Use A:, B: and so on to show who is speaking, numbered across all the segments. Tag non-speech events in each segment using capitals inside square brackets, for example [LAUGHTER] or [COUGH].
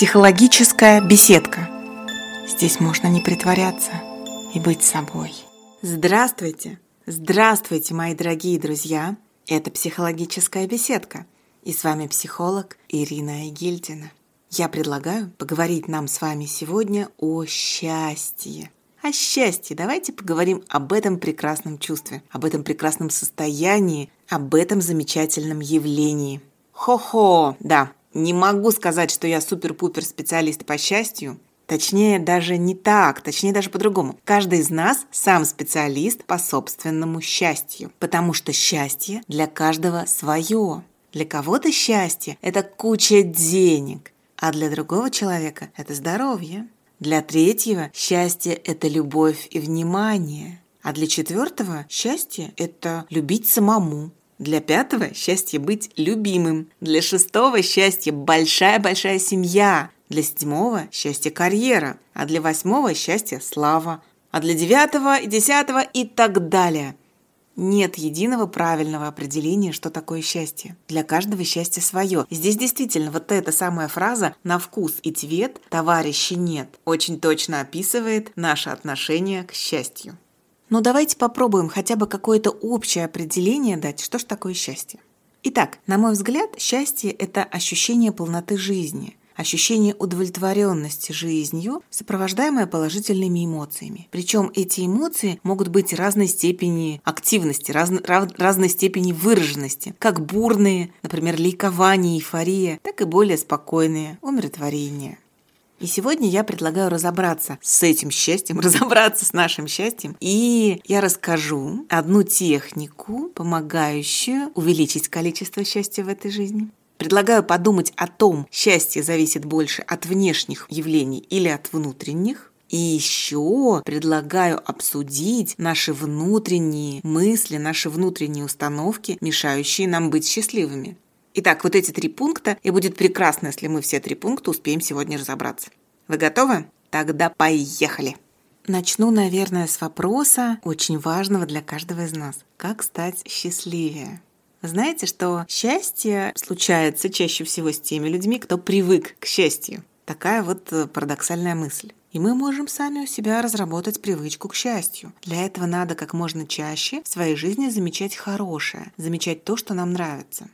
A: Психологическая беседка. Здесь можно не притворяться и быть собой. Здравствуйте! Здравствуйте, мои дорогие друзья! Это психологическая беседка. И с вами психолог Ирина Игильдина. Я предлагаю поговорить нам с вами сегодня о счастье. О счастье. Давайте поговорим об этом прекрасном чувстве, об этом прекрасном состоянии, об этом замечательном явлении. Хо-хо, да, не могу сказать, что я супер-пупер специалист по счастью. Точнее, даже не так, точнее, даже по-другому. Каждый из нас сам специалист по собственному счастью, потому что счастье для каждого свое. Для кого-то счастье – это куча денег, а для другого человека – это здоровье. Для третьего счастье – это любовь и внимание. А для четвертого счастье – это любить самому, для пятого – счастье быть любимым. Для шестого – счастье большая-большая семья. Для седьмого – счастье карьера. А для восьмого – счастье слава. А для девятого и десятого и так далее. Нет единого правильного определения, что такое счастье. Для каждого счастье свое. Здесь действительно вот эта самая фраза «на вкус и цвет товарища нет» очень точно описывает наше отношение к счастью. Но давайте попробуем хотя бы какое-то общее определение дать, что же такое счастье. Итак, на мой взгляд, счастье – это ощущение полноты жизни, ощущение удовлетворенности жизнью, сопровождаемое положительными эмоциями. Причем эти эмоции могут быть разной степени активности, раз, разной степени выраженности, как бурные, например, ликование, эйфория, так и более спокойные, умиротворение. И сегодня я предлагаю разобраться с этим счастьем, [LAUGHS] разобраться с нашим счастьем. И я расскажу одну технику, помогающую увеличить количество счастья в этой жизни. Предлагаю подумать о том, счастье зависит больше от внешних явлений или от внутренних. И еще предлагаю обсудить наши внутренние мысли, наши внутренние установки, мешающие нам быть счастливыми. Итак, вот эти три пункта, и будет прекрасно, если мы все три пункта успеем сегодня разобраться. Вы готовы? Тогда поехали! Начну, наверное, с вопроса, очень важного для каждого из нас. Как стать счастливее? знаете, что счастье случается чаще всего с теми людьми, кто привык к счастью. Такая вот э, парадоксальная мысль. И мы можем сами у себя разработать привычку к счастью. Для этого надо как можно чаще в своей жизни замечать хорошее, замечать то, что нам нравится.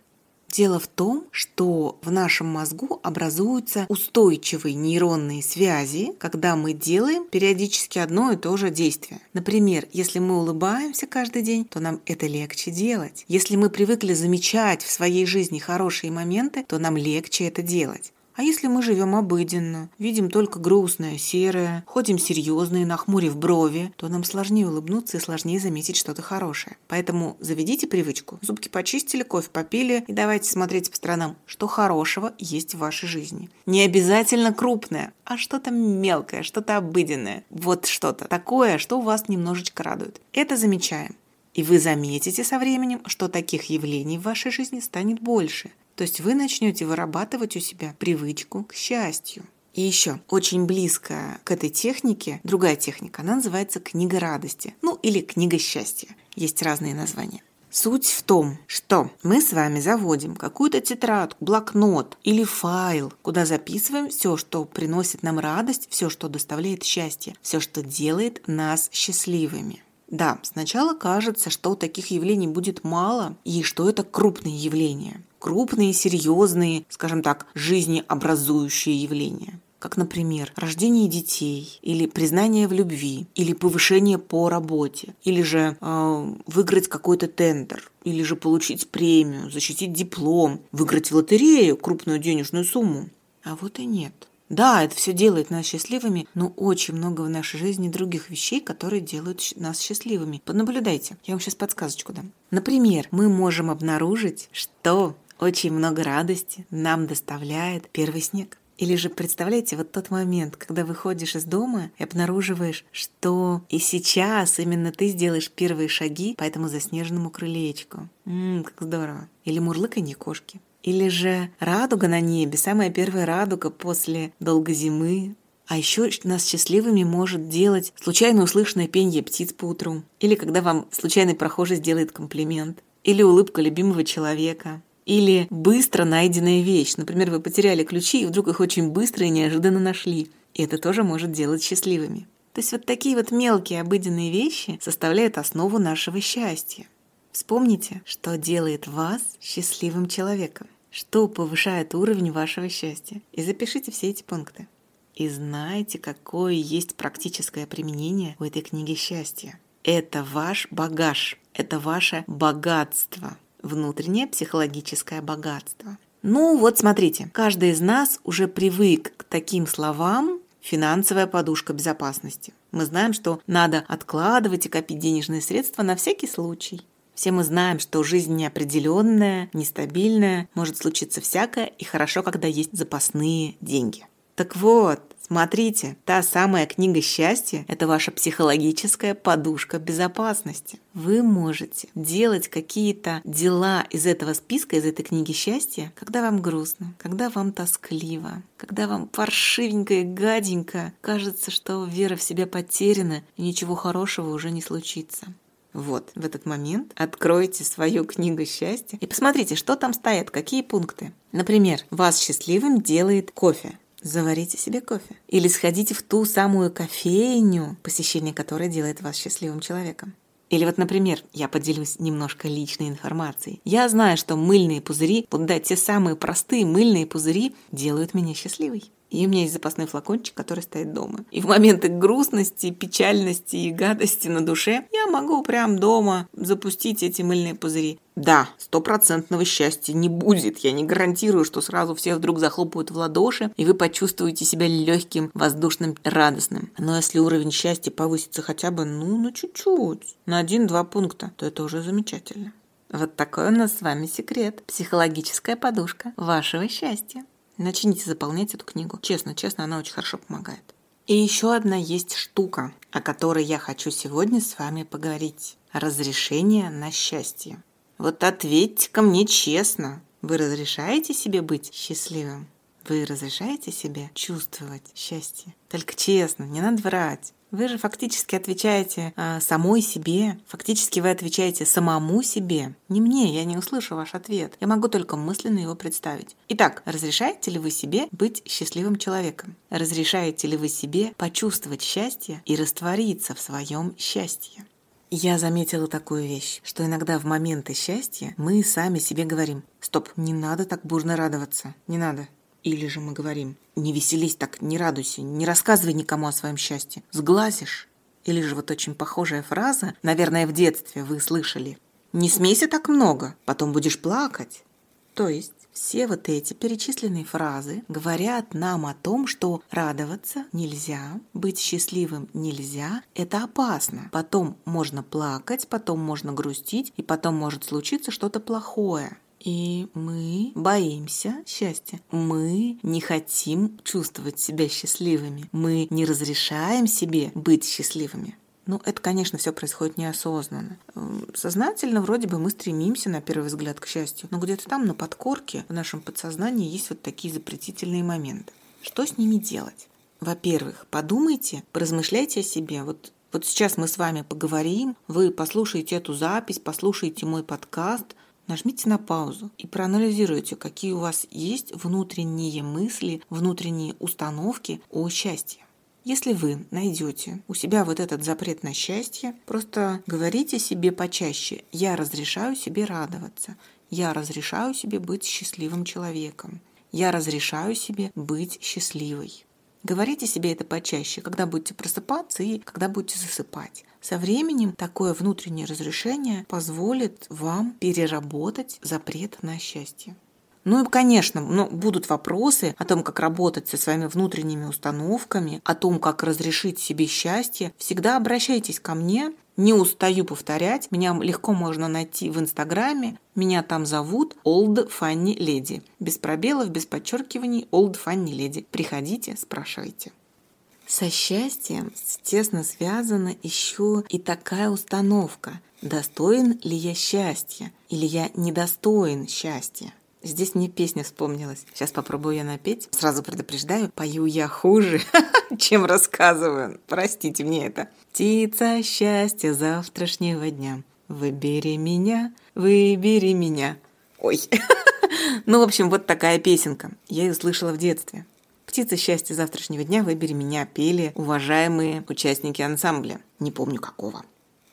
A: Дело в том, что в нашем мозгу образуются устойчивые нейронные связи, когда мы делаем периодически одно и то же действие. Например, если мы улыбаемся каждый день, то нам это легче делать. Если мы привыкли замечать в своей жизни хорошие моменты, то нам легче это делать. А если мы живем обыденно, видим только грустное, серое, ходим серьезные, нахмурив брови, то нам сложнее улыбнуться и сложнее заметить что-то хорошее. Поэтому заведите привычку. Зубки почистили, кофе попили и давайте смотреть по сторонам, что хорошего есть в вашей жизни. Не обязательно крупное, а что-то мелкое, что-то обыденное. Вот что-то такое, что вас немножечко радует. Это замечаем. И вы заметите со временем, что таких явлений в вашей жизни станет больше. То есть вы начнете вырабатывать у себя привычку к счастью. И еще очень близко к этой технике другая техника. Она называется книга радости. Ну или книга счастья. Есть разные названия. Суть в том, что мы с вами заводим какую-то тетрадку, блокнот или файл, куда записываем все, что приносит нам радость, все, что доставляет счастье, все, что делает нас счастливыми. Да, сначала кажется, что таких явлений будет мало и что это крупные явления крупные, серьезные, скажем так, жизнеобразующие явления как, например, рождение детей, или признание в любви, или повышение по работе, или же э, выиграть какой-то тендер, или же получить премию, защитить диплом, выиграть в лотерею крупную денежную сумму. А вот и нет. Да, это все делает нас счастливыми, но очень много в нашей жизни других вещей, которые делают нас счастливыми. Понаблюдайте, я вам сейчас подсказочку дам. Например, мы можем обнаружить, что очень много радости нам доставляет первый снег. Или же представляете вот тот момент, когда выходишь из дома и обнаруживаешь, что и сейчас именно ты сделаешь первые шаги по этому заснеженному крылечку. Ммм, как здорово. Или мурлыканье кошки. Или же радуга на небе, самая первая радуга после долгой зимы, а еще нас счастливыми может делать случайно услышанное пение птиц по утру. Или когда вам случайный прохожий сделает комплимент. Или улыбка любимого человека. Или быстро найденная вещь. Например, вы потеряли ключи и вдруг их очень быстро и неожиданно нашли. И это тоже может делать счастливыми. То есть вот такие вот мелкие обыденные вещи составляют основу нашего счастья. Вспомните, что делает вас счастливым человеком, что повышает уровень вашего счастья. И запишите все эти пункты. И знайте, какое есть практическое применение у этой книги счастья. Это ваш багаж, это ваше богатство, внутреннее психологическое богатство. Ну вот смотрите, каждый из нас уже привык к таким словам финансовая подушка безопасности. Мы знаем, что надо откладывать и копить денежные средства на всякий случай. Все мы знаем, что жизнь неопределенная, нестабильная, может случиться всякое, и хорошо, когда есть запасные деньги. Так вот, смотрите, та самая книга счастья – это ваша психологическая подушка безопасности. Вы можете делать какие-то дела из этого списка, из этой книги счастья, когда вам грустно, когда вам тоскливо, когда вам паршивенько и гаденько, кажется, что вера в себя потеряна и ничего хорошего уже не случится. Вот, в этот момент откройте свою книгу счастья и посмотрите, что там стоят, какие пункты. Например, вас счастливым делает кофе. Заварите себе кофе. Или сходите в ту самую кофейню, посещение которой делает вас счастливым человеком. Или вот, например, я поделюсь немножко личной информацией. Я знаю, что мыльные пузыри, вот да, те самые простые мыльные пузыри делают меня счастливой. И у меня есть запасной флакончик, который стоит дома. И в моменты грустности, печальности и гадости на душе я могу прям дома запустить эти мыльные пузыри. Да, стопроцентного счастья не будет. Я не гарантирую, что сразу все вдруг захлопают в ладоши, и вы почувствуете себя легким, воздушным, радостным. Но если уровень счастья повысится хотя бы, ну, на чуть-чуть, на один-два пункта, то это уже замечательно. Вот такой у нас с вами секрет. Психологическая подушка вашего счастья. Начните заполнять эту книгу. Честно, честно, она очень хорошо помогает. И еще одна есть штука, о которой я хочу сегодня с вами поговорить. Разрешение на счастье. Вот ответьте ко мне честно. Вы разрешаете себе быть счастливым? Вы разрешаете себе чувствовать счастье? Только честно, не надо врать. Вы же фактически отвечаете э, самой себе, фактически вы отвечаете самому себе. Не мне, я не услышу ваш ответ. Я могу только мысленно его представить. Итак, разрешаете ли вы себе быть счастливым человеком? Разрешаете ли вы себе почувствовать счастье и раствориться в своем счастье? Я заметила такую вещь, что иногда в моменты счастья мы сами себе говорим «Стоп, не надо так бурно радоваться, не надо, или же мы говорим, не веселись так, не радуйся, не рассказывай никому о своем счастье, сглазишь. Или же вот очень похожая фраза, наверное, в детстве вы слышали. Не смейся так много, потом будешь плакать. То есть все вот эти перечисленные фразы говорят нам о том, что радоваться нельзя, быть счастливым нельзя, это опасно. Потом можно плакать, потом можно грустить, и потом может случиться что-то плохое. И мы боимся счастья. Мы не хотим чувствовать себя счастливыми. Мы не разрешаем себе быть счастливыми. Ну, это, конечно, все происходит неосознанно. Сознательно вроде бы мы стремимся на первый взгляд к счастью, но где-то там на подкорке в нашем подсознании есть вот такие запретительные моменты. Что с ними делать? Во-первых, подумайте, поразмышляйте о себе. Вот вот сейчас мы с вами поговорим, вы послушаете эту запись, послушаете мой подкаст, Нажмите на паузу и проанализируйте, какие у вас есть внутренние мысли, внутренние установки о счастье. Если вы найдете у себя вот этот запрет на счастье, просто говорите себе почаще «я разрешаю себе радоваться», «я разрешаю себе быть счастливым человеком», «я разрешаю себе быть счастливой». Говорите себе это почаще, когда будете просыпаться и когда будете засыпать. Со временем такое внутреннее разрешение позволит вам переработать запрет на счастье. Ну и, конечно, ну, будут вопросы о том, как работать со своими внутренними установками, о том, как разрешить себе счастье. Всегда обращайтесь ко мне. Не устаю повторять. Меня легко можно найти в Инстаграме. Меня там зовут Old Funny Lady. Без пробелов, без подчеркиваний Old Funny Lady. Приходите, спрашивайте. Со счастьем тесно связана еще и такая установка. Достоин ли я счастья или я недостоин счастья? Здесь мне песня вспомнилась. Сейчас попробую я напеть. Сразу предупреждаю, пою я хуже, [LAUGHS] чем рассказываю. Простите мне это. Птица счастья завтрашнего дня. Выбери меня, выбери меня. Ой. [LAUGHS] Ну, в общем, вот такая песенка. Я ее слышала в детстве. «Птица счастья завтрашнего дня, выбери меня» пели уважаемые участники ансамбля. Не помню какого.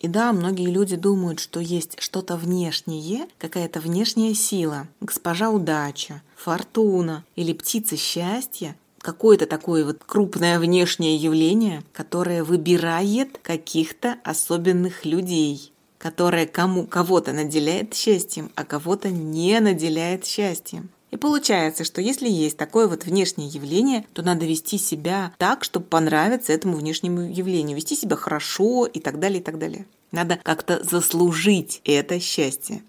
A: И да, многие люди думают, что есть что-то внешнее, какая-то внешняя сила, госпожа удача, фортуна или птица счастья, какое-то такое вот крупное внешнее явление, которое выбирает каких-то особенных людей, которое кому кого-то наделяет счастьем, а кого-то не наделяет счастьем. И получается, что если есть такое вот внешнее явление, то надо вести себя так, чтобы понравиться этому внешнему явлению, вести себя хорошо и так далее, и так далее. Надо как-то заслужить это счастье.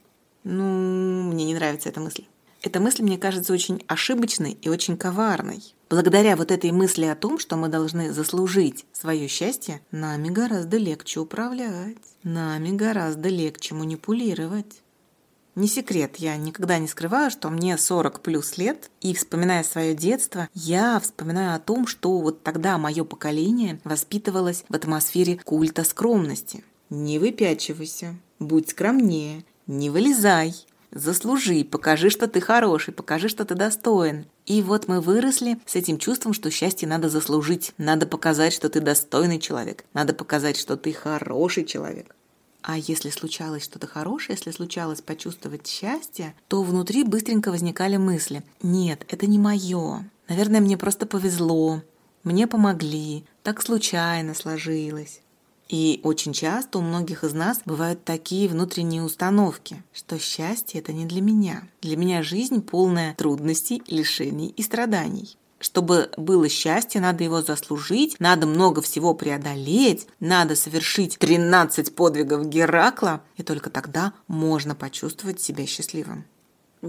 A: Ну, мне не нравится эта мысль. Эта мысль мне кажется очень ошибочной и очень коварной. Благодаря вот этой мысли о том, что мы должны заслужить свое счастье, нами гораздо легче управлять, нами гораздо легче манипулировать. Не секрет, я никогда не скрываю, что мне 40 плюс лет, и вспоминая свое детство, я вспоминаю о том, что вот тогда мое поколение воспитывалось в атмосфере культа скромности. Не выпячивайся, будь скромнее, не вылезай, заслужи, покажи, что ты хороший, покажи, что ты достоин. И вот мы выросли с этим чувством, что счастье надо заслужить, надо показать, что ты достойный человек, надо показать, что ты хороший человек. А если случалось что-то хорошее, если случалось почувствовать счастье, то внутри быстренько возникали мысли. Нет, это не мое. Наверное, мне просто повезло. Мне помогли. Так случайно сложилось. И очень часто у многих из нас бывают такие внутренние установки, что счастье это не для меня. Для меня жизнь полная трудностей, лишений и страданий. Чтобы было счастье, надо его заслужить, надо много всего преодолеть, надо совершить 13 подвигов Геракла, и только тогда можно почувствовать себя счастливым.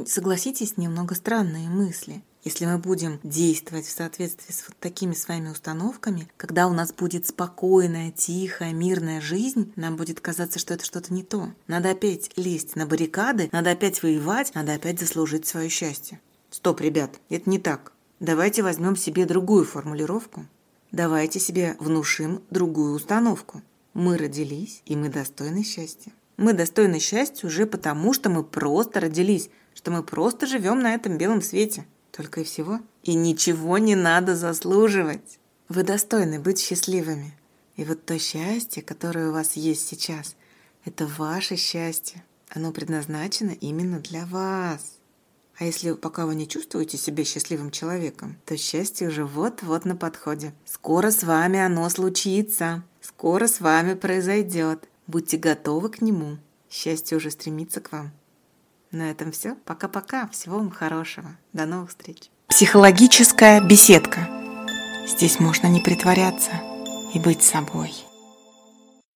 A: Согласитесь, немного странные мысли. Если мы будем действовать в соответствии с вот такими своими установками, когда у нас будет спокойная, тихая, мирная жизнь, нам будет казаться, что это что-то не то. Надо опять лезть на баррикады, надо опять воевать, надо опять заслужить свое счастье. Стоп, ребят, это не так. Давайте возьмем себе другую формулировку. Давайте себе внушим другую установку. Мы родились, и мы достойны счастья. Мы достойны счастья уже потому, что мы просто родились, что мы просто живем на этом белом свете. Только и всего. И ничего не надо заслуживать. Вы достойны быть счастливыми. И вот то счастье, которое у вас есть сейчас, это ваше счастье. Оно предназначено именно для вас. А если пока вы не чувствуете себя счастливым человеком, то счастье уже вот-вот на подходе. Скоро с вами оно случится. Скоро с вами произойдет. Будьте готовы к нему. Счастье уже стремится к вам. На этом все. Пока-пока. Всего вам хорошего. До новых встреч. Психологическая беседка. Здесь можно не притворяться и быть собой.